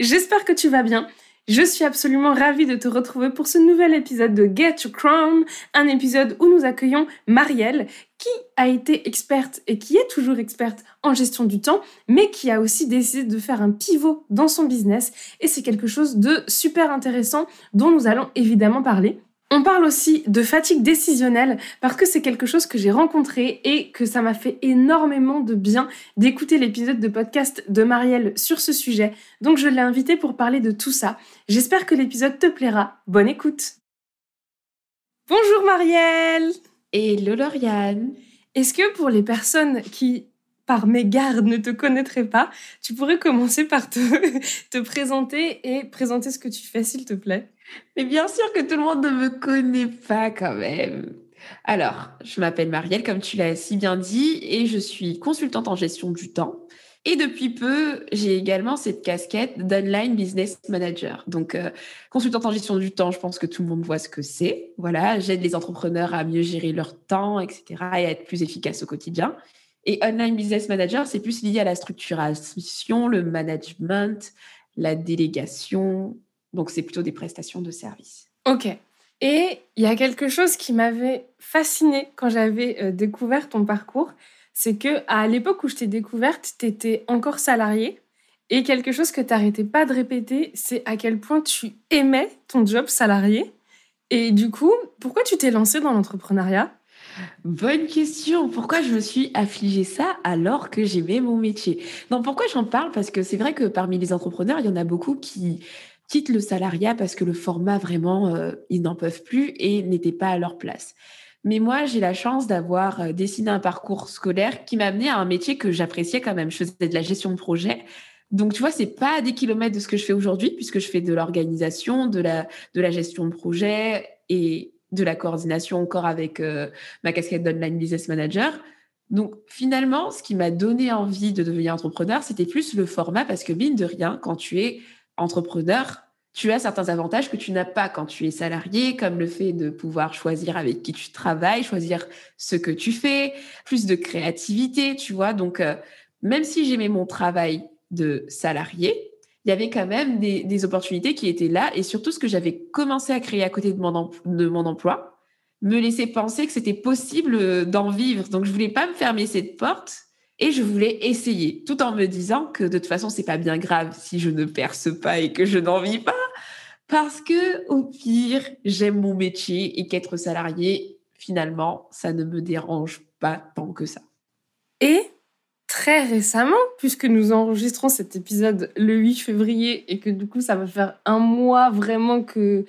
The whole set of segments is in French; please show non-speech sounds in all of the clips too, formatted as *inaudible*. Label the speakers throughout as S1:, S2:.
S1: J'espère que tu vas bien. Je suis absolument ravie de te retrouver pour ce nouvel épisode de Get Your Crown, un épisode où nous accueillons Marielle, qui a été experte et qui est toujours experte en gestion du temps, mais qui a aussi décidé de faire un pivot dans son business. Et c'est quelque chose de super intéressant dont nous allons évidemment parler. On parle aussi de fatigue décisionnelle parce que c'est quelque chose que j'ai rencontré et que ça m'a fait énormément de bien d'écouter l'épisode de podcast de Marielle sur ce sujet. Donc je l'ai invité pour parler de tout ça. J'espère que l'épisode te plaira. Bonne écoute. Bonjour Marielle.
S2: Hello Lauriane.
S1: Est-ce que pour les personnes qui par mégarde ne te connaîtraient pas, tu pourrais commencer par te, *laughs* te présenter et présenter ce que tu fais s'il te plaît?
S2: Mais bien sûr que tout le monde ne me connaît pas quand même. Alors, je m'appelle Marielle, comme tu l'as si bien dit, et je suis consultante en gestion du temps. Et depuis peu, j'ai également cette casquette d'online business manager. Donc, euh, consultante en gestion du temps, je pense que tout le monde voit ce que c'est. Voilà, j'aide les entrepreneurs à mieux gérer leur temps, etc., et à être plus efficaces au quotidien. Et online business manager, c'est plus lié à la structuration, le management, la délégation, donc, c'est plutôt des prestations de services.
S1: Ok. Et il y a quelque chose qui m'avait fasciné quand j'avais euh, découvert ton parcours, c'est que à l'époque où je t'ai découverte, tu étais encore salarié. Et quelque chose que tu n'arrêtais pas de répéter, c'est à quel point tu aimais ton job salarié. Et du coup, pourquoi tu t'es lancé dans l'entrepreneuriat?
S2: Bonne question. Pourquoi je me suis affligée ça alors que j'aimais mon métier? Non, pourquoi j'en parle? Parce que c'est vrai que parmi les entrepreneurs, il y en a beaucoup qui quittent le salariat parce que le format, vraiment, euh, ils n'en peuvent plus et n'étaient pas à leur place. Mais moi, j'ai la chance d'avoir euh, dessiné un parcours scolaire qui m'a amené à un métier que j'appréciais quand même. Je faisais de la gestion de projet. Donc, tu vois, c'est pas des kilomètres de ce que je fais aujourd'hui, puisque je fais de l'organisation, de la, de la gestion de projet et de la coordination encore avec euh, ma casquette d'online business manager. Donc, finalement, ce qui m'a donné envie de devenir entrepreneur, c'était plus le format, parce que mine de rien, quand tu es entrepreneur, tu as certains avantages que tu n'as pas quand tu es salarié, comme le fait de pouvoir choisir avec qui tu travailles, choisir ce que tu fais, plus de créativité, tu vois. Donc, euh, même si j'aimais mon travail de salarié, il y avait quand même des, opportunités qui étaient là. Et surtout, ce que j'avais commencé à créer à côté de mon, de mon emploi me laissait penser que c'était possible d'en vivre. Donc, je voulais pas me fermer cette porte et je voulais essayer, tout en me disant que de toute façon, c'est pas bien grave si je ne perce pas et que je n'en vis pas, parce que au pire, j'aime mon métier et qu'être salarié, finalement, ça ne me dérange pas tant que ça.
S1: Et très récemment, puisque nous enregistrons cet épisode le 8 février et que du coup, ça va faire un mois vraiment que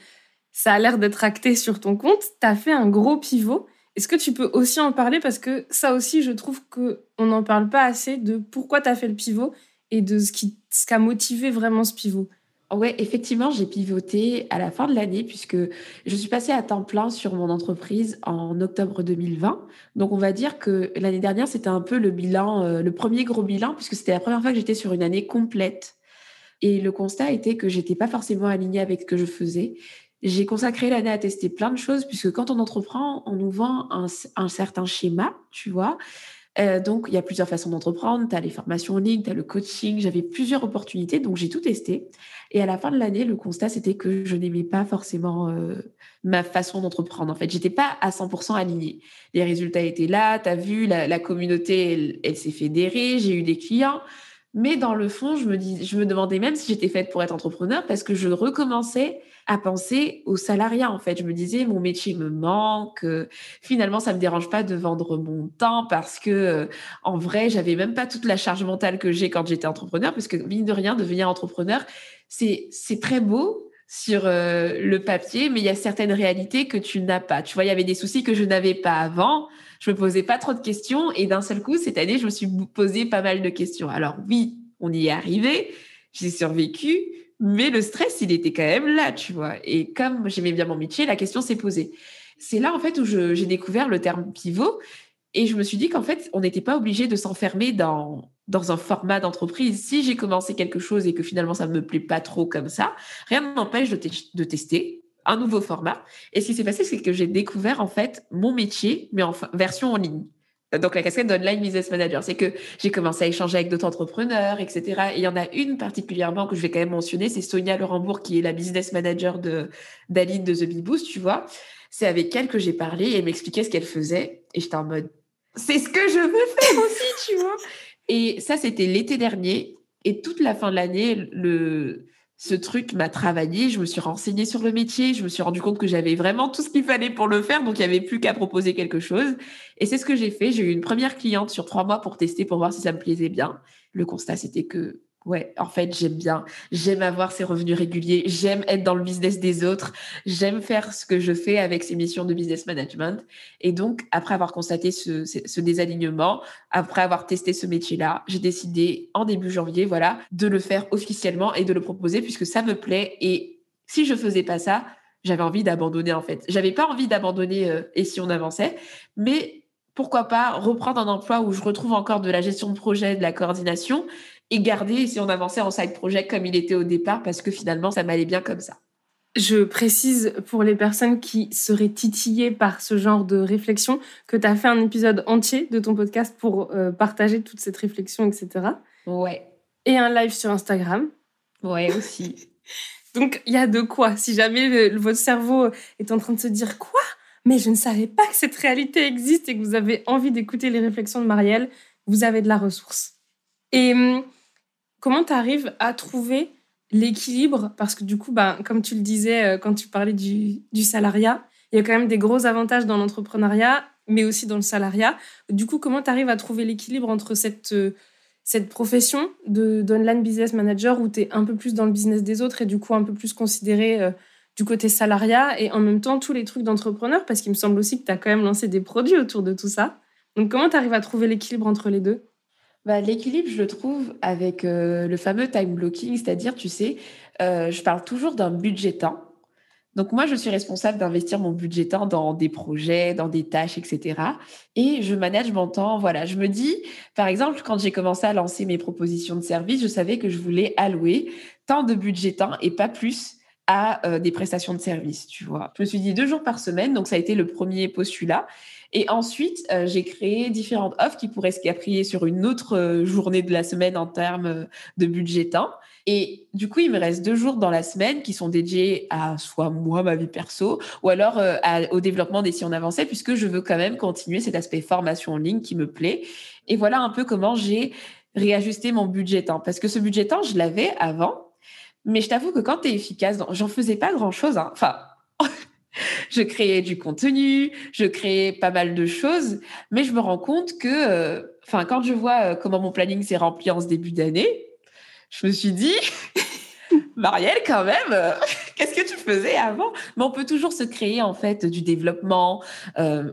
S1: ça a l'air d'être acté sur ton compte, tu as fait un gros pivot est-ce que tu peux aussi en parler? Parce que ça aussi, je trouve que on n'en parle pas assez de pourquoi tu as fait le pivot et de ce qui ce motivé vraiment ce pivot.
S2: Ouais, effectivement, j'ai pivoté à la fin de l'année puisque je suis passée à temps plein sur mon entreprise en octobre 2020. Donc, on va dire que l'année dernière, c'était un peu le bilan, euh, le premier gros bilan puisque c'était la première fois que j'étais sur une année complète. Et le constat était que j'étais pas forcément alignée avec ce que je faisais. J'ai consacré l'année à tester plein de choses, puisque quand on entreprend, on nous vend un, certain schéma, tu vois. Euh, donc, il y a plusieurs façons d'entreprendre. Tu as les formations en ligne, tu as le coaching. J'avais plusieurs opportunités, donc j'ai tout testé. Et à la fin de l'année, le constat, c'était que je n'aimais pas forcément euh, ma façon d'entreprendre. En fait, j'étais pas à 100% alignée. Les résultats étaient là. Tu as vu, la, communauté, elle, elle s'est fédérée. J'ai eu des clients. Mais dans le fond, je me, dis, je me demandais même si j'étais faite pour être entrepreneur parce que je recommençais à penser au salariat. En fait, je me disais, mon métier me manque. Finalement, ça me dérange pas de vendre mon temps parce que, euh, en vrai, j'avais même pas toute la charge mentale que j'ai quand j'étais entrepreneur. Parce que, mine de rien, devenir entrepreneur, c'est, c'est très beau, sur euh, le papier, mais il y a certaines réalités que tu n'as pas. Tu vois, il y avait des soucis que je n'avais pas avant. Je me posais pas trop de questions et d'un seul coup, cette année, je me suis posé pas mal de questions. Alors oui, on y est arrivé, j'ai survécu, mais le stress, il était quand même là, tu vois. Et comme j'aimais bien mon métier, la question s'est posée. C'est là, en fait, où j'ai découvert le terme pivot et je me suis dit qu'en fait, on n'était pas obligé de s'enfermer dans, dans un format d'entreprise. Si j'ai commencé quelque chose et que finalement ça ne me plaît pas trop comme ça, rien ne m'empêche de, de, tester un nouveau format. Et ce qui s'est passé, c'est que j'ai découvert en fait mon métier, mais en version en ligne. Donc la casquette d'online business manager, c'est que j'ai commencé à échanger avec d'autres entrepreneurs, etc. Et il y en a une particulièrement que je vais quand même mentionner, c'est Sonia Laurembourg, qui est la business manager de d'Aline de The Bee Boost, tu vois. C'est avec elle que j'ai parlé et elle m'expliquait ce qu'elle faisait. Et j'étais en mode, c'est ce que je veux faire aussi, tu vois. Et ça, c'était l'été dernier. Et toute la fin de l'année, le, ce truc m'a travaillé. Je me suis renseignée sur le métier. Je me suis rendu compte que j'avais vraiment tout ce qu'il fallait pour le faire. Donc, il n'y avait plus qu'à proposer quelque chose. Et c'est ce que j'ai fait. J'ai eu une première cliente sur trois mois pour tester, pour voir si ça me plaisait bien. Le constat, c'était que Ouais, en fait, j'aime bien. J'aime avoir ces revenus réguliers. J'aime être dans le business des autres. J'aime faire ce que je fais avec ces missions de business management. Et donc, après avoir constaté ce, désalignement, après avoir testé ce métier-là, j'ai décidé en début janvier, voilà, de le faire officiellement et de le proposer puisque ça me plaît. Et si je faisais pas ça, j'avais envie d'abandonner en fait. J'avais pas envie d'abandonner euh, et si on avançait, mais pourquoi pas reprendre un emploi où je retrouve encore de la gestion de projet, de la coordination et garder si on avançait en side project comme il était au départ parce que finalement ça m'allait bien comme ça.
S1: Je précise pour les personnes qui seraient titillées par ce genre de réflexion que tu as fait un épisode entier de ton podcast pour euh, partager toute cette réflexion, etc.
S2: Ouais.
S1: Et un live sur Instagram.
S2: Ouais, aussi. *laughs*
S1: Donc il y a de quoi. Si jamais votre cerveau est en train de se dire quoi? Mais je ne savais pas que cette réalité existe et que vous avez envie d'écouter les réflexions de Marielle, vous avez de la ressource. Et hum, comment tu arrives à trouver l'équilibre? Parce que du coup, bah, comme tu le disais euh, quand tu parlais du, salariat, il y a quand même des gros avantages dans l'entrepreneuriat, mais aussi dans le salariat. Du coup, comment tu arrives à trouver l'équilibre entre cette, euh, cette profession d'online business manager où tu es un peu plus dans le business des autres et du coup un peu plus considéré euh, du côté salariat et en même temps tous les trucs d'entrepreneur? Parce qu'il me semble aussi que tu as quand même lancé des produits autour de tout ça. Donc comment tu arrives à trouver l'équilibre entre les deux?
S2: Bah, L'équilibre, je le trouve avec euh, le fameux time blocking, c'est-à-dire, tu sais, euh, je parle toujours d'un budget temps. Donc moi, je suis responsable d'investir mon budget temps dans des projets, dans des tâches, etc. Et je manage mon temps. Voilà, je me dis, par exemple, quand j'ai commencé à lancer mes propositions de service, je savais que je voulais allouer tant de budget temps et pas plus à euh, des prestations de service, tu vois. Je me suis dit deux jours par semaine, donc ça a été le premier postulat. Et ensuite, euh, j'ai créé différentes offres qui pourraient se caprier sur une autre euh, journée de la semaine en termes euh, de budget temps. Et du coup, il me reste deux jours dans la semaine qui sont dédiés à soit moi, ma vie perso, ou alors au développement des si on avançait, puisque je veux quand même continuer cet aspect formation en ligne qui me plaît. Et voilà un peu comment j'ai réajusté mon budget temps. Parce que ce budget temps, je l'avais avant, mais je t'avoue que quand tu es efficace, j'en faisais pas grand-chose. Hein. Enfin, *laughs* je créais du contenu, je créais pas mal de choses, mais je me rends compte que, euh, enfin, quand je vois euh, comment mon planning s'est rempli en ce début d'année, je me suis dit, *laughs* Marielle, quand même, euh, *laughs* qu'est-ce que tu faisais avant? Mais on peut toujours se créer en fait du développement,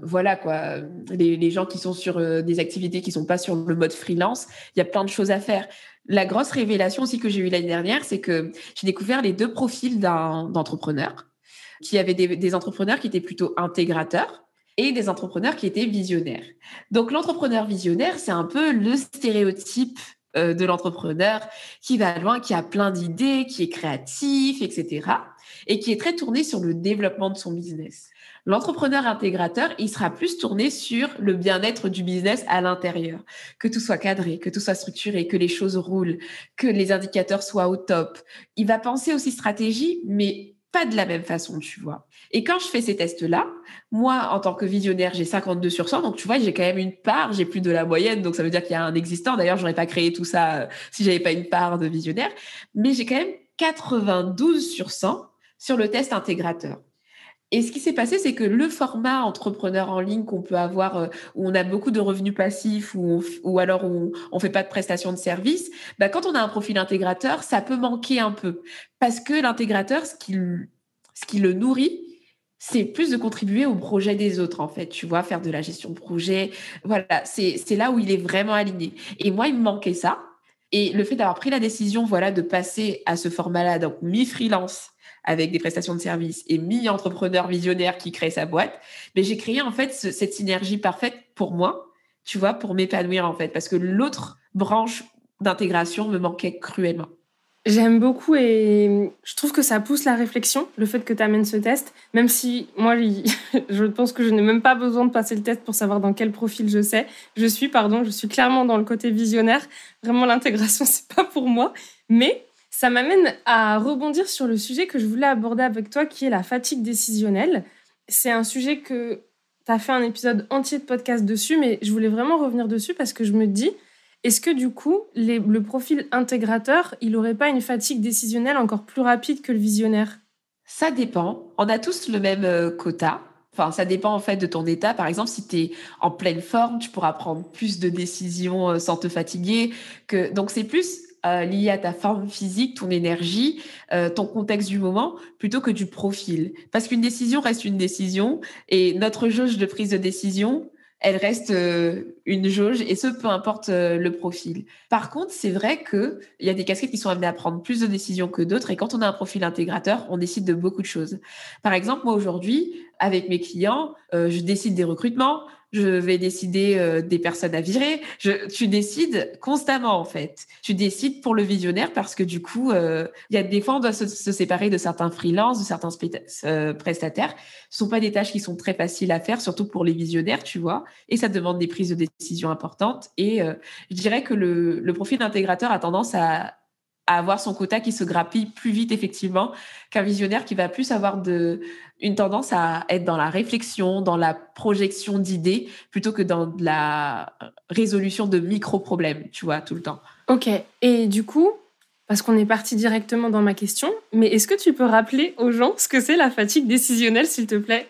S2: voilà quoi. Les, gens qui sont sur des activités qui sont pas sur le mode freelance, il y a plein de choses à faire. La grosse révélation aussi que j'ai eue l'année dernière, c'est que j'ai découvert les deux profils d'entrepreneurs qui avait des, entrepreneurs qui étaient plutôt intégrateurs et des entrepreneurs qui étaient visionnaires. Donc l'entrepreneur visionnaire, c'est un peu le stéréotype euh, de l'entrepreneur qui va loin, qui a plein d'idées, qui est créatif, etc. et qui est très tourné sur le développement de son business. L'entrepreneur intégrateur, il sera plus tourné sur le bien-être du business à l'intérieur, que tout soit cadré, que tout soit structuré, que les choses roulent, que les indicateurs soient au top. Il va penser aussi stratégie, mais pas de la même façon, tu vois. Et quand je fais ces tests-là, moi, en tant que visionnaire, j'ai 52 sur 100. Donc, tu vois, j'ai quand même une part, j'ai plus de la moyenne. Donc, ça veut dire qu'il y a un existant. D'ailleurs, j'aurais pas créé tout ça euh, si j'avais pas une part de visionnaire. Mais j'ai quand même 92 sur 100 sur le test intégrateur. Et ce qui s'est passé, c'est que le format entrepreneur en ligne qu'on peut avoir, euh, où on a beaucoup de revenus passifs ou, alors où on ne fait pas de prestation de service, bah, quand on a un profil intégrateur, ça peut manquer un peu. Parce que l'intégrateur, ce qui, ce qui le nourrit, c'est plus de contribuer au projet des autres, en fait. Tu vois, faire de la gestion de projet. Voilà, c'est là où il est vraiment aligné. Et moi, il me manquait ça. Et le fait d'avoir pris la décision, voilà, de passer à ce format-là, donc mi-freelance, avec des prestations de services et mi-entrepreneur visionnaire qui crée sa boîte, mais j'ai créé en fait cette synergie parfaite pour moi, tu vois, pour m'épanouir en fait, parce que l'autre branche d'intégration me manquait cruellement.
S1: J'aime beaucoup et je trouve que ça pousse la réflexion, le fait que tu amènes ce test, même si moi, *laughs* je pense que je n'ai même pas besoin de passer le test pour savoir dans quel profil je sais. Je suis, pardon, je suis clairement dans le côté visionnaire. Vraiment, l'intégration, *laughs* c'est pas pour moi. Mais ça m'amène à rebondir sur le sujet que je voulais aborder avec toi, qui est la fatigue décisionnelle. C'est un sujet que tu as fait un épisode entier de podcast dessus, mais je voulais vraiment revenir dessus parce que je me dis, est-ce que du coup, le profil intégrateur, il n'aurait pas une fatigue décisionnelle encore plus rapide que le visionnaire?
S2: Ça dépend. On a tous le même euh, quota. Enfin, ça dépend en fait de ton état. Par exemple, si tu es en pleine forme, tu pourras prendre plus de décisions euh, sans te fatiguer. Que... Donc, c'est plus euh, à ta forme physique, ton énergie, euh, ton contexte du moment, plutôt que du profil. Parce qu'une décision reste une décision et notre jauge de prise de décision, elle reste euh, une jauge et ce, peu importe le profil. Par contre, c'est vrai qu'il y a des casquettes qui sont amenées à prendre plus de décisions que d'autres et quand on a un profil intégrateur, on décide de beaucoup de choses. Par exemple, moi aujourd'hui, avec mes clients, je décide des recrutements, je vais décider euh, des personnes à virer. Je, tu décides constamment en fait. Tu décides pour le visionnaire parce que du coup, euh, il y a des fois on doit se, séparer de certains freelances, de certains euh, prestataires. Ce sont pas des tâches qui sont très faciles à faire, surtout pour les visionnaires, tu vois. Et ça demande des prises de décision importantes. Et je dirais que le, le profil d'intégrateur a tendance à à avoir son quota qui se grappille plus vite effectivement qu'un visionnaire qui va plus avoir de, une tendance à être dans la réflexion, dans la projection d'idées, plutôt que dans la résolution de micro-problèmes, tu vois, tout le temps.
S1: Ok, et du coup, parce qu'on est parti directement dans ma question, mais est-ce que tu peux rappeler aux gens ce que c'est la fatigue décisionnelle, s'il te plaît?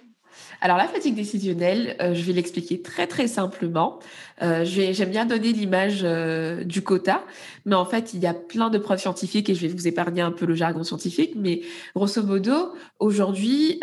S2: Alors la fatigue décisionnelle, euh, je vais l'expliquer très très simplement. Euh, j'aime bien donner l'image euh, du quota, mais en fait il y a plein de preuves scientifiques et je vais vous épargner un peu le jargon scientifique, mais grosso modo aujourd'hui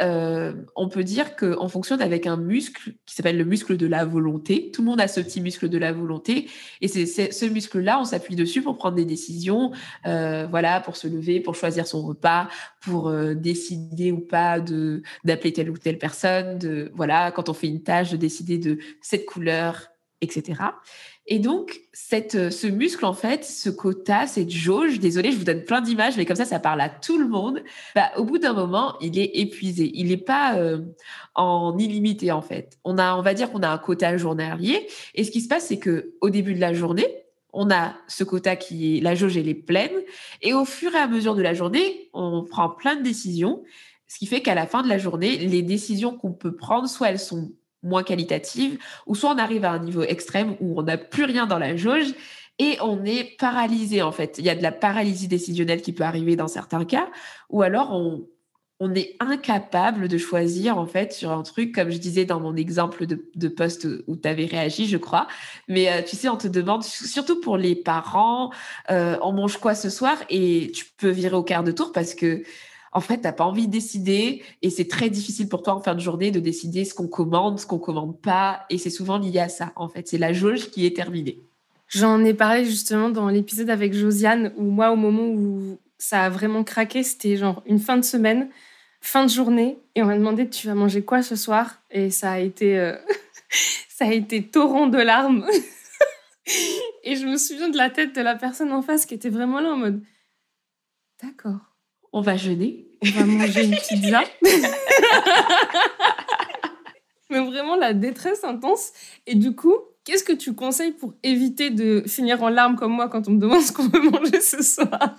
S2: on peut dire qu'on fonctionne avec un muscle qui s'appelle le muscle de la volonté. Tout le monde a ce petit muscle de la volonté et c'est ce muscle-là, on s'appuie dessus pour prendre des décisions, voilà, pour se lever, pour choisir son repas, pour décider ou pas d'appeler telle ou telle personne voilà, quand on fait une tâche, de décider de cette couleur, etc. Et donc, euh, ce muscle, en fait, ce quota, cette jauge, désolé, je vous donne plein d'images, mais comme ça, ça parle à tout le monde. Bah, au bout d'un moment, il est épuisé. Il n'est pas euh, en illimité, en fait. On, a, on va dire qu'on a un quota journalier. Et ce qui se passe, c'est que au début de la journée, on a ce quota qui est, la jauge, elle est pleine. Et au fur et à mesure de la journée, on prend plein de décisions. Ce qui fait qu'à la fin de la journée, les décisions qu'on peut prendre, soit elles sont moins qualitatives, ou soit on arrive à un niveau extrême où on n'a plus rien dans la jauge et on est paralysé en fait. Il y a de la paralysie décisionnelle qui peut arriver dans certains cas, ou alors on, est incapable de choisir en fait sur un truc, comme je disais dans mon exemple de, de poste où tu avais réagi, je crois. Mais euh, tu sais, on te demande, surtout pour les parents, euh, on mange quoi ce soir et tu peux virer au quart de tour parce que en fait, tu n'as pas envie de décider et c'est très difficile pour toi en fin de journée de décider ce qu'on commande, ce qu'on commande pas. Et c'est souvent lié à ça, en fait. C'est la jauge qui est terminée.
S1: J'en ai parlé justement dans l'épisode avec Josiane, où moi, au moment où ça a vraiment craqué, c'était genre une fin de semaine, fin de journée, et on m'a demandé tu vas manger quoi ce soir? Et ça a été, euh, *laughs* ça a été torrent de larmes. *laughs* et je me souviens de la tête de la personne en face qui était vraiment là en mode d'accord
S2: on va jeûner.
S1: On va manger une pizza. *laughs* Mais vraiment la détresse intense. Et du coup, qu'est-ce que tu conseilles pour éviter de finir en larmes comme moi quand on me demande ce qu'on veut manger ce soir?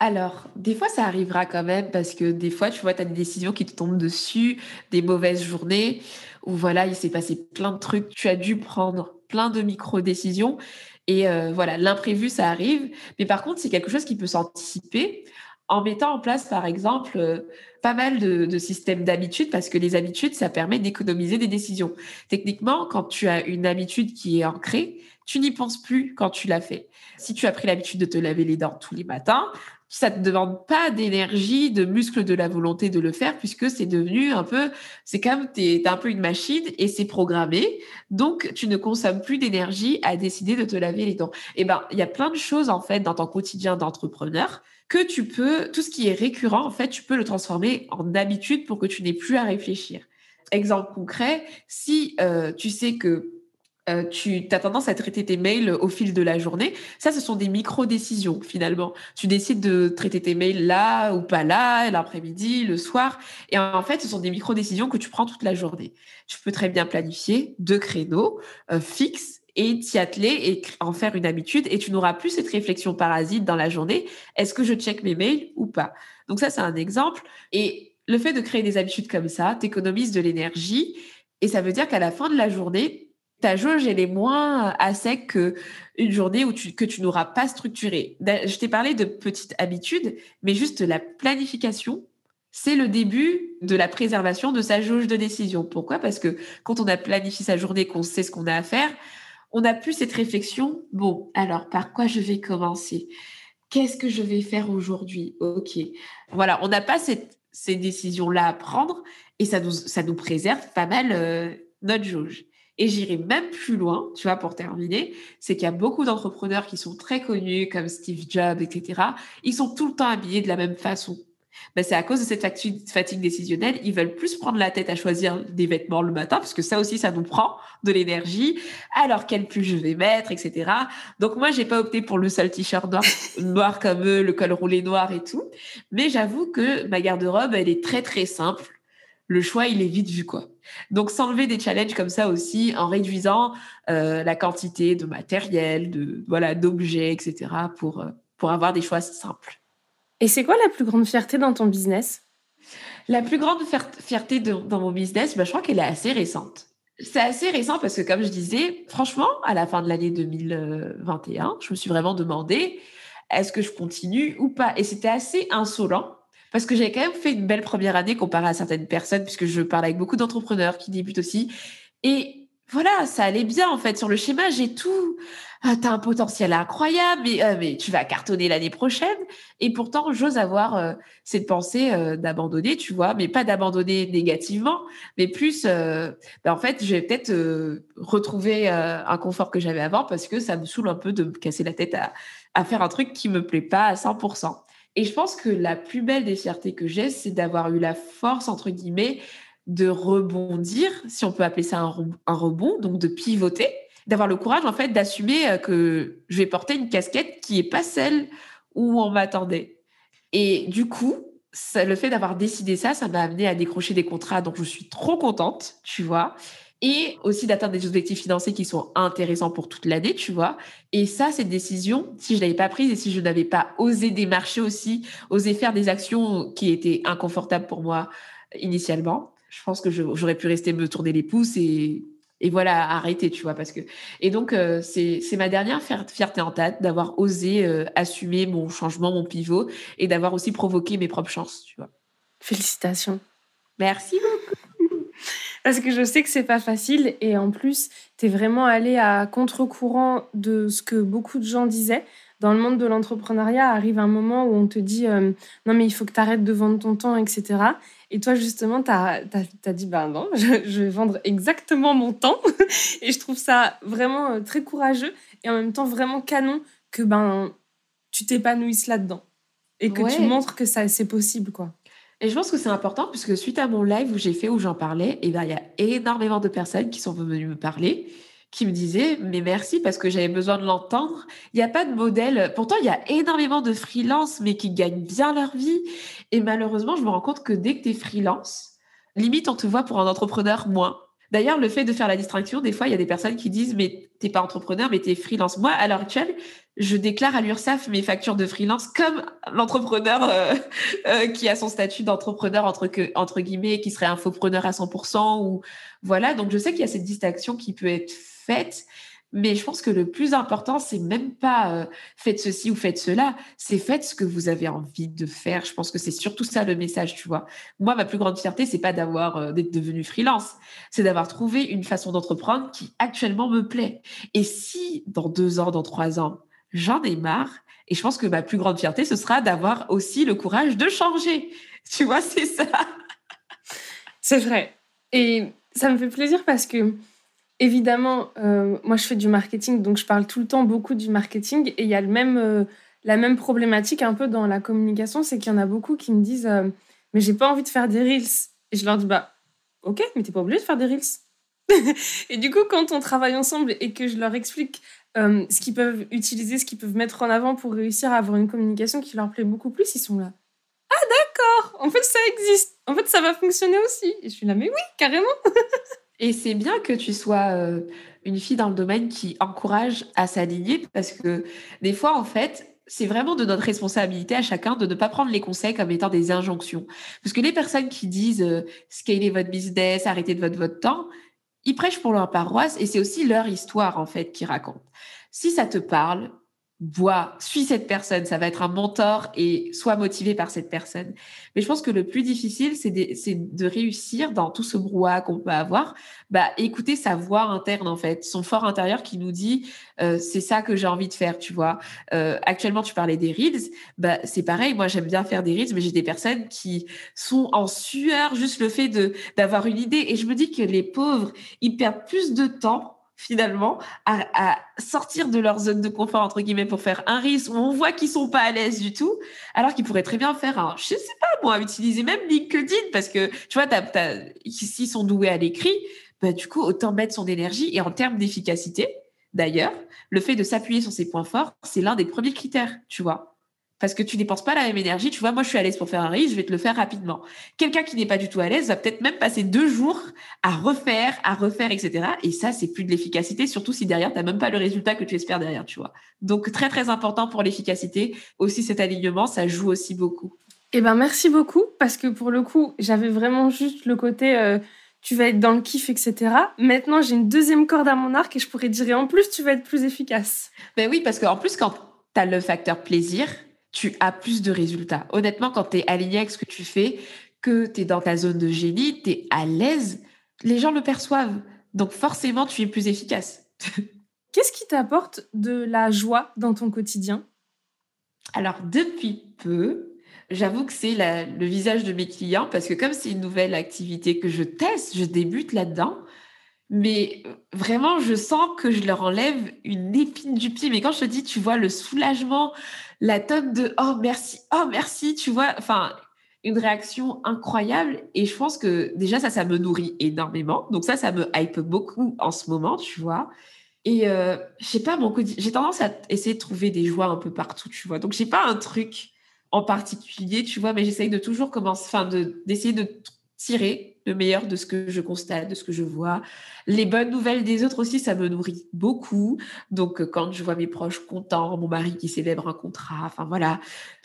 S2: Alors, des fois, ça arrivera quand même parce que des fois, tu vois, tu as des décisions qui te tombent dessus, des mauvaises journées où voilà, il s'est passé plein de trucs, tu as dû prendre plein de micro-décisions et euh, voilà, l'imprévu, ça arrive. Mais par contre, c'est quelque chose qui peut s'anticiper en mettant en place, par exemple, euh, pas mal de, systèmes d'habitudes, parce que les habitudes, ça permet d'économiser des décisions. Techniquement, quand tu as une habitude qui est ancrée, tu n'y penses plus quand tu l'as fait. Si tu as pris l'habitude de te laver les dents tous les matins, ça te demande pas d'énergie, de muscle de la volonté de le faire, puisque c'est devenu un peu, c'est comme tu es un peu une machine et c'est programmé. Donc, tu ne consommes plus d'énergie à décider de te laver les dents. Eh ben, il y a plein de choses, en fait, dans ton quotidien d'entrepreneur que tu peux, tout ce qui est récurrent, en fait, tu peux le transformer en habitude pour que tu n'aies plus à réfléchir. Exemple concret, si euh, tu sais que euh, tu as tendance à traiter tes mails au fil de la journée. Ça, ce sont des micro-décisions finalement. Tu décides de traiter tes mails là ou pas là, l'après-midi, le soir. Et en fait, ce sont des micro-décisions que tu prends toute la journée. Tu peux très bien planifier deux créneaux euh, fixes et t'y atteler et en faire une habitude et tu n'auras plus cette réflexion parasite dans la journée. Est-ce que je check mes mails ou pas? Donc ça, c'est un exemple. Et le fait de créer des habitudes comme ça t'économise de l'énergie et ça veut dire qu'à la fin de la journée, ta jauge, elle est moins à sec qu'une journée où tu, que tu n'auras pas structuré. Je t'ai parlé de petites habitudes, mais juste la planification, c'est le début de la préservation de sa jauge de décision. Pourquoi? Parce que quand on a planifié sa journée, qu'on sait ce qu'on a à faire, on n'a plus cette réflexion. Bon, alors par quoi je vais commencer? Qu'est-ce que je vais faire aujourd'hui? Ok. Voilà, on n'a pas ces décisions-là à prendre et ça nous, préserve pas mal euh, notre jauge. Et j'irai même plus loin, tu vois, pour terminer, c'est qu'il y a beaucoup d'entrepreneurs qui sont très connus, comme Steve Jobs, etc. Ils sont tout le temps habillés de la même façon. Ben, c'est à cause de cette fatigue décisionnelle, ils veulent plus prendre la tête à choisir des vêtements le matin, parce que ça aussi, ça nous prend de l'énergie. Alors, quel pull je vais mettre, etc. Donc, moi, j'ai pas opté pour le seul t-shirt noir, noir comme eux, le col roulé noir et tout. Mais j'avoue que ma garde-robe, elle est très, très simple. Le choix, il est vite vu, quoi. Donc, s'enlever des challenges comme ça aussi, en réduisant euh, la quantité de matériel, de voilà, d'objets, etc., pour, euh, pour avoir des choix simples.
S1: Et c'est quoi la plus grande fierté dans ton business?
S2: La plus grande fierté dans mon business, bah, je crois qu'elle est assez récente. C'est assez récent parce que, comme je disais, franchement, à la fin de l'année 2021, je me suis vraiment demandé est-ce que je continue ou pas? Et c'était assez insolent parce que j'ai quand même fait une belle première année comparé à certaines personnes, puisque je parle avec beaucoup d'entrepreneurs qui débutent aussi. Et voilà, ça allait bien en fait. Sur le schéma, j'ai tout. Ah, tu as un potentiel incroyable, mais, euh, mais tu vas cartonner l'année prochaine. Et pourtant, j'ose avoir euh, cette pensée euh, d'abandonner, tu vois, mais pas d'abandonner négativement, mais plus, ben, en fait, je vais peut-être retrouver un confort que j'avais avant parce que ça me saoule un peu de me casser la tête à, à faire un truc qui me plaît pas à 100%. Et je pense que la plus belle des fiertés que j'ai, c'est d'avoir eu la force, entre guillemets, de rebondir, si on peut appeler ça un, rebond, donc de pivoter, d'avoir le courage, en fait, d'assumer euh, que je vais porter une casquette qui n'est pas celle où on m'attendait. Et du coup, le fait d'avoir décidé ça, ça m'a amené à décrocher des contrats dont je suis trop contente, tu vois et aussi d'atteindre des objectifs financiers qui sont intéressants pour toute l'année, tu vois. Et ça, cette décision, si je l'avais pas prise et si je n'avais pas osé démarcher aussi, osé faire des actions qui étaient inconfortables pour moi initialement, je pense que j'aurais pu rester me tourner les pouces et, et voilà, arrêter, tu vois. Parce que... Et donc, euh, c'est ma dernière fierté en tête d'avoir osé euh, assumer mon changement, mon pivot et d'avoir aussi provoqué mes propres chances, tu vois.
S1: Félicitations.
S2: Merci beaucoup *laughs*
S1: parce que je sais que c'est pas facile et en plus, tu es vraiment allé à contre-courant de ce que beaucoup de gens disaient. Dans le monde de l'entrepreneuriat, arrive un moment où on te dit euh, non, mais il faut que tu arrêtes de vendre ton temps, etc. Et toi, justement, tu as, dit ben non, *laughs* je, vais vendre exactement mon temps. *laughs* et je trouve ça vraiment euh, très courageux et en même temps vraiment canon que ben tu t'épanouisses là-dedans et que tu montres que ça c'est possible, quoi.
S2: Et je pense que c'est important puisque suite à mon live où j'ai fait, où j'en parlais, et eh ben, il y a énormément de personnes qui sont venues me parler, qui me disaient, mais merci parce que j'avais besoin de l'entendre. Il n'y a pas de modèle. Pourtant, il y a énormément de freelance, mais qui gagnent bien leur vie. Et malheureusement, je me rends compte que dès que tu es freelance, limite, on te voit pour un entrepreneur moins. D'ailleurs, le fait de faire la distinction, des fois, il y a des personnes qui disent, mais t'es pas entrepreneur, mais t'es freelance. Moi, à l'heure actuelle, je déclare à l'URSSAF mes factures de freelance comme l'entrepreneur euh, *laughs* euh, qui a son statut d'entrepreneur entre, entre guillemets, qui serait infopreneur à 100%. Ou voilà. Donc, je sais qu'il y a cette distinction qui peut être faite, Mais je pense que le plus important, c'est même pas euh, faites ceci ou faites cela, c'est faites ce que vous avez envie de faire. Je pense que c'est surtout ça le message, tu vois. Moi, ma plus grande fierté, c'est pas d'avoir euh, d'être devenu freelance, c'est d'avoir trouvé une façon d'entreprendre qui actuellement me plaît. Et si dans deux ans, dans trois ans, j'en ai marre, et je pense que ma plus grande fierté, ce sera d'avoir aussi le courage de changer. *laughs* Tu vois, c'est ça.
S1: C'est vrai. Et ça me fait plaisir parce que Évidemment, euh, moi je fais du marketing, donc je parle tout le temps beaucoup du marketing et il y a le même, euh, la même problématique un peu dans la communication, c'est qu'il y en a beaucoup qui me disent euh, mais j'ai pas envie de faire des reels. Et je leur dis bah ok, mais t'es pas obligé de faire des reels. *laughs* et du coup, quand on travaille ensemble et que je leur explique ce qu'ils peuvent utiliser, ce qu'ils peuvent mettre en avant pour réussir à avoir une communication qui leur plaît beaucoup plus, ils sont là. Ah d'accord, en fait ça existe, en fait ça va fonctionner aussi. Et je suis là mais oui, carrément. *laughs*
S2: Et c'est bien que tu sois euh, une fille dans le domaine qui encourage à s'aligner parce que des fois, en fait, c'est vraiment de notre responsabilité à chacun de ne pas prendre les conseils comme étant des injonctions. Parce que les personnes qui disent euh, scaler votre business, arrêtez de votre, votre temps, ils prêchent pour leur paroisse et c'est aussi leur histoire, en fait, qu'ils racontent. Si ça te parle, bois, suis cette personne, ça va être un mentor et sois motivé par cette personne. Mais je pense que le plus difficile, c'est de, réussir dans tout ce brouhaha qu'on peut avoir, bah, écouter sa voix interne en fait, son fort intérieur qui nous dit euh, c'est ça que j'ai envie de faire, tu vois. Euh, actuellement, tu parlais des reels, bah, c'est pareil, moi j'aime bien faire des reels, mais j'ai des personnes qui sont en sueur juste le fait d'avoir une idée et je me dis que les pauvres, ils perdent plus de temps finalement à, sortir de leur zone de confort entre guillemets pour faire un risque où on voit qu'ils sont pas à l'aise du tout alors qu'ils pourraient très bien faire un je sais pas moi utiliser même LinkedIn parce que tu vois s'ils sont doués à l'écrit bah, du coup autant mettre son énergie et en termes d'efficacité d'ailleurs le fait de s'appuyer sur ses points forts c'est l'un des premiers critères tu vois parce que tu dépenses pas la même énergie. Tu vois, moi, je suis à l'aise pour faire un riz, je vais te le faire rapidement. Quelqu'un qui n'est pas du tout à l'aise va peut-être même passer deux jours à refaire, à refaire, etc. Et ça, c'est plus de l'efficacité, surtout si derrière, tu n'as même pas le résultat que tu espères derrière, tu vois. Donc, très, très important pour l'efficacité. Aussi, cet alignement, ça joue aussi beaucoup.
S1: Eh ben, merci beaucoup, parce que pour le coup, j'avais vraiment juste le côté... Euh, tu vas être dans le kiff, etc. Maintenant, j'ai une deuxième corde à mon arc et je pourrais dire, et en plus, tu vas être plus efficace.
S2: Ben oui, parce qu'en plus, quand tu as le facteur plaisir, tu as plus de résultats. Honnêtement, quand tu es aligné avec ce que tu fais, que tu es dans ta zone de génie, tu es à l'aise, les gens le perçoivent. Donc forcément, tu es plus efficace. *laughs*
S1: Qu'est-ce qui t'apporte de la joie dans ton quotidien?
S2: Alors, depuis peu, j'avoue que c'est le visage de mes clients parce que comme c'est une nouvelle activité que je teste, je débute là-dedans. Mais vraiment, je sens que je leur enlève une épine du pied. Mais quand je te dis, tu vois, le soulagement, la tonne de oh merci, oh merci, tu vois, enfin, une réaction incroyable. Et je pense que déjà, ça, ça me nourrit énormément. Donc, ça, ça me hype beaucoup en ce moment, tu vois. Et euh, je sais pas, mon j'ai tendance à essayer de trouver des joies un peu partout, tu vois. Donc, j'ai pas un truc en particulier, tu vois, mais j'essaye de toujours commencer, enfin, d'essayer de tirer le meilleur de ce que je constate, de ce que je vois. Les bonnes nouvelles des autres aussi, ça me nourrit beaucoup. Donc, euh, quand je vois mes proches contents, mon mari qui célèbre un contrat, enfin voilà,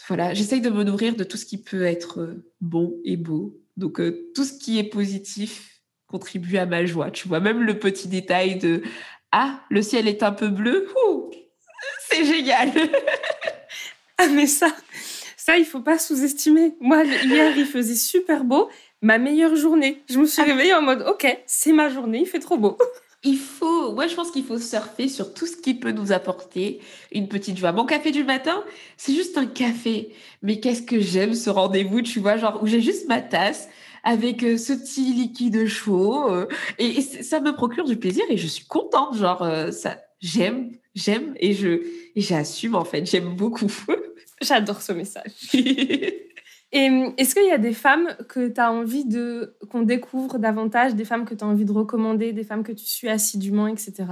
S2: voilà, j'essaye de me nourrir de tout ce qui peut être euh, bon et beau. Donc, euh, tout ce qui est positif contribue à ma joie. Tu vois, même le petit détail de ah, le ciel est un peu bleu, c'est génial. *laughs*
S1: ah mais ça, ça il faut pas sous-estimer. Moi hier il faisait super beau ma meilleure journée. Je me suis réveillée en mode, ok, c'est ma journée, il fait trop beau. *laughs*
S2: Il faut, moi je pense qu'il faut surfer sur tout ce qui peut nous apporter une petite joie. Mon café du matin, c'est juste un café. Mais qu'est-ce que j'aime ce rendez-vous, tu vois, genre où j'ai juste ma tasse avec euh, ce petit liquide chaud euh, et, ça me procure du plaisir et je suis contente, genre euh, ça, j'aime, j'aime et je, et j'assume en fait, j'aime beaucoup. *laughs*
S1: J'adore ce message. *laughs* Et hum, est-ce qu'il y a des femmes que tu as envie de qu'on découvre davantage, des femmes que tu as envie de recommander, des femmes que tu suis assidûment, etc.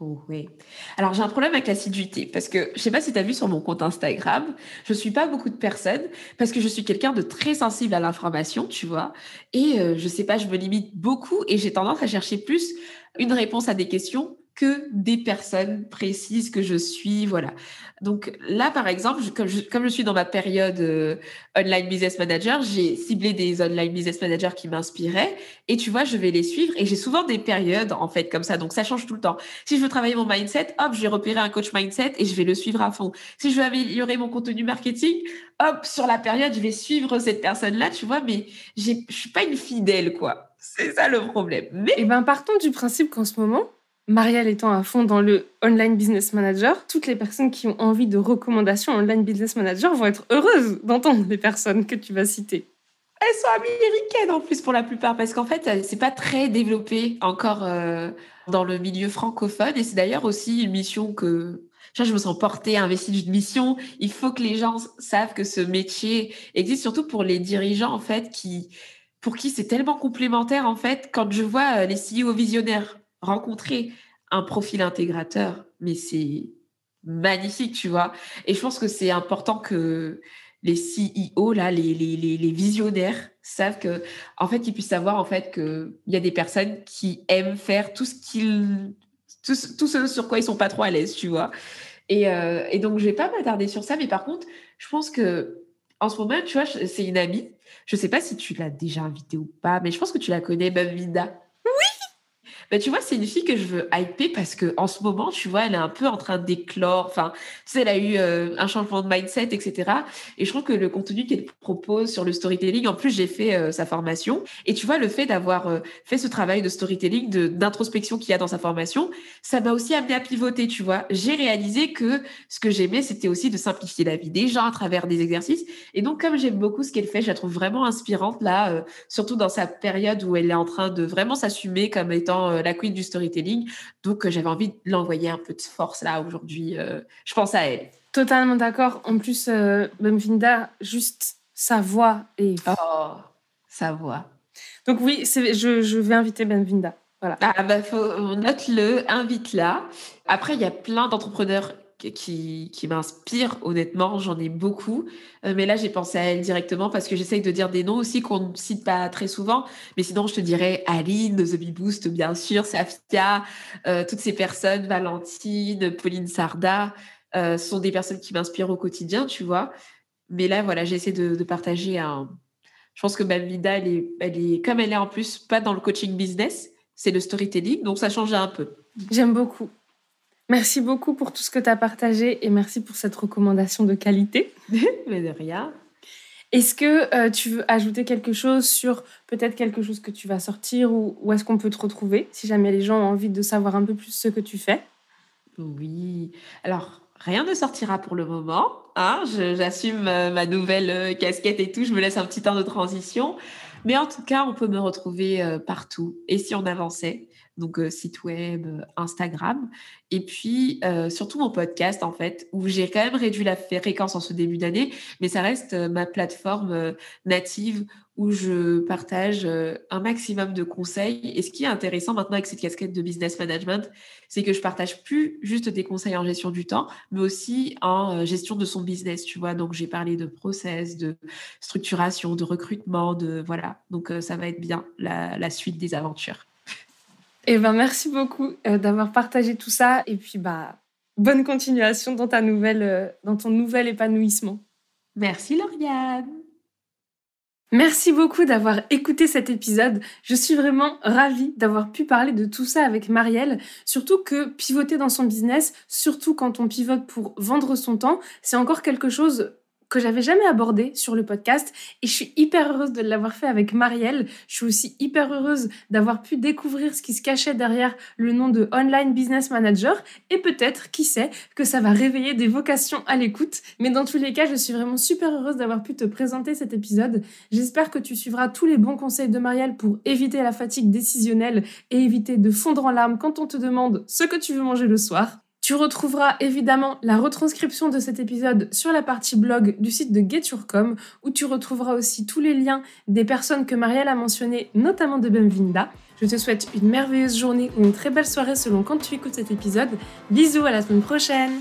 S2: Oh, oui. Alors j'ai un problème avec l'assiduité parce que je sais pas si tu as vu sur mon compte Instagram, je suis pas beaucoup de personnes parce que je suis quelqu'un de très sensible à l'information, tu vois. Et euh, je sais pas, je me limite beaucoup et j'ai tendance à chercher plus une réponse à des questions que des personnes précises que je suis, voilà. Donc là, par exemple, comme, je, suis dans ma période euh, online business manager, j'ai ciblé des online business managers qui m'inspiraient et tu vois, je vais les suivre et j'ai souvent des périodes en fait comme ça. Donc ça change tout le temps. Si je veux travailler mon mindset, hop, je vais repérer un coach mindset et je vais le suivre à fond. Si je veux améliorer mon contenu marketing, hop, sur la période, je vais suivre cette personne-là, tu vois, mais je suis pas une fidèle, quoi. C'est ça le problème. Mais...
S1: Eh ben, partons du principe qu'en ce moment, Marielle étant à fond dans le Online Business Manager, toutes les personnes qui ont envie de recommandations Online Business Manager vont être heureuses d'entendre les personnes que tu vas citer.
S2: Elles sont américaines en plus pour la plupart, parce qu'en fait, c'est pas très développé encore euh, dans le milieu francophone. Et c'est d'ailleurs aussi une mission que je me sens portée, investie d'une mission. Il faut que les gens savent que ce métier existe, surtout pour les dirigeants en fait, qui pour qui c'est tellement complémentaire en fait. Quand je vois euh, les CEO visionnaires rencontrer un profil intégrateur, mais c'est magnifique, tu vois. Et je pense que c'est important que les CEO, là, les, les, les, visionnaires, savent que, en fait, qu'ils puissent savoir, en fait, qu'il y a des personnes qui aiment faire tout ce qu'ils, tout, ce sur quoi ils sont pas trop à l'aise, tu vois. Et, euh, et donc, je vais pas m'attarder sur ça, mais par contre, je pense que, en ce moment, tu vois, c'est une amie. Je sais pas si tu l'as déjà invitée ou pas, mais je pense que tu la connais, Bamvinda. Bah, tu vois, c'est une fille que je veux hyper parce que en ce moment, tu vois, elle est un peu en train d'éclore. Enfin, tu sais, elle a eu euh, un changement de mindset, etc. Et je trouve que le contenu qu'elle propose sur le storytelling, en plus, j'ai fait euh, sa formation. Et tu vois, le fait d'avoir euh, fait ce travail de storytelling, d'introspection qu'il y a dans sa formation, ça m'a aussi amené à pivoter, tu vois. J'ai réalisé que ce que j'aimais, c'était aussi de simplifier la vie des gens à travers des exercices. Et donc, comme j'aime beaucoup ce qu'elle fait, je la trouve vraiment inspirante là, surtout dans sa période où elle est en train de vraiment s'assumer comme étant la queen du storytelling. Donc, euh, j'avais envie de l'envoyer un peu de force là aujourd'hui. Euh, je pense à elle.
S1: Totalement d'accord. En plus, Bemvinda, juste sa voix et.
S2: Oh, sa voix.
S1: Donc, oui, je, je vais inviter Bemvinda. Voilà.
S2: Ah, bah, note-le, invite-la. Après, il y a plein d'entrepreneurs qui, qui m'inspire, honnêtement, j'en ai beaucoup. Euh, mais là, j'ai pensé à elle directement parce que j'essaye de dire des noms aussi qu'on ne cite pas très souvent. Mais sinon, je te dirais Aline, The Bee Boost, bien sûr, Safia, euh, toutes ces personnes, Valentine, Pauline Sarda, euh, sont des personnes qui m'inspirent au quotidien, tu vois. Mais là, voilà, j'essaie de, partager un. Je pense que ma elle est, elle est, comme elle est en plus pas dans le coaching business, c'est le storytelling, donc ça change un peu.
S1: J'aime beaucoup. Merci beaucoup pour tout ce que tu as partagé et merci pour cette recommandation de qualité. *laughs*
S2: Mais de rien.
S1: Est-ce que euh, tu veux ajouter quelque chose sur peut-être quelque chose que tu vas sortir ou où est-ce qu'on peut te retrouver si jamais les gens ont envie de savoir un peu plus ce que tu fais?
S2: Oui. Alors, rien ne sortira pour le moment. Hein J'assume euh, ma nouvelle euh, casquette et tout. Je me laisse un petit temps de transition. Mais en tout cas, on peut me retrouver partout. Et si on avançait? Donc euh, site web, euh, Instagram, et puis euh, surtout mon podcast en fait, où j'ai quand même réduit la fréquence en ce début d'année, mais ça reste ma plateforme native où je partage un maximum de conseils. Et ce qui est intéressant maintenant avec cette casquette de business management, c'est que je partage plus juste des conseils en gestion du temps, mais aussi en gestion de son business, tu vois. Donc j'ai parlé de process, de structuration, de recrutement, de voilà. Donc ça va être bien la suite des aventures.
S1: Eh ben, merci beaucoup euh, d'avoir partagé tout ça. Et puis, bah, bonne continuation dans, ta nouvelle, euh, dans ton nouvel épanouissement.
S2: Merci, Lauriane.
S1: Merci beaucoup d'avoir écouté cet épisode. Je suis vraiment ravie d'avoir pu parler de tout ça avec Marielle. Surtout que pivoter dans son business, surtout quand on pivote pour vendre son temps, c'est encore quelque chose que j'avais jamais abordé sur le podcast et je suis hyper heureuse de l'avoir fait avec Marielle. Je suis aussi hyper heureuse d'avoir pu découvrir ce qui se cachait derrière le nom de Online Business Manager et peut-être, qui sait, que ça va réveiller des vocations à l'écoute. Mais dans tous les cas, je suis vraiment super heureuse d'avoir pu te présenter cet épisode. J'espère que tu suivras tous les bons conseils de Marielle pour éviter la fatigue décisionnelle et éviter de fondre en larmes quand on te demande ce que tu veux manger le soir. Tu retrouveras évidemment la retranscription de cet épisode sur la partie blog du site de GetYourCom, où tu retrouveras aussi tous les liens des personnes que Marielle a mentionnées, notamment de Bemvinda. Je te souhaite une merveilleuse journée ou une très belle soirée selon quand tu écoutes cet épisode. Bisous à la semaine prochaine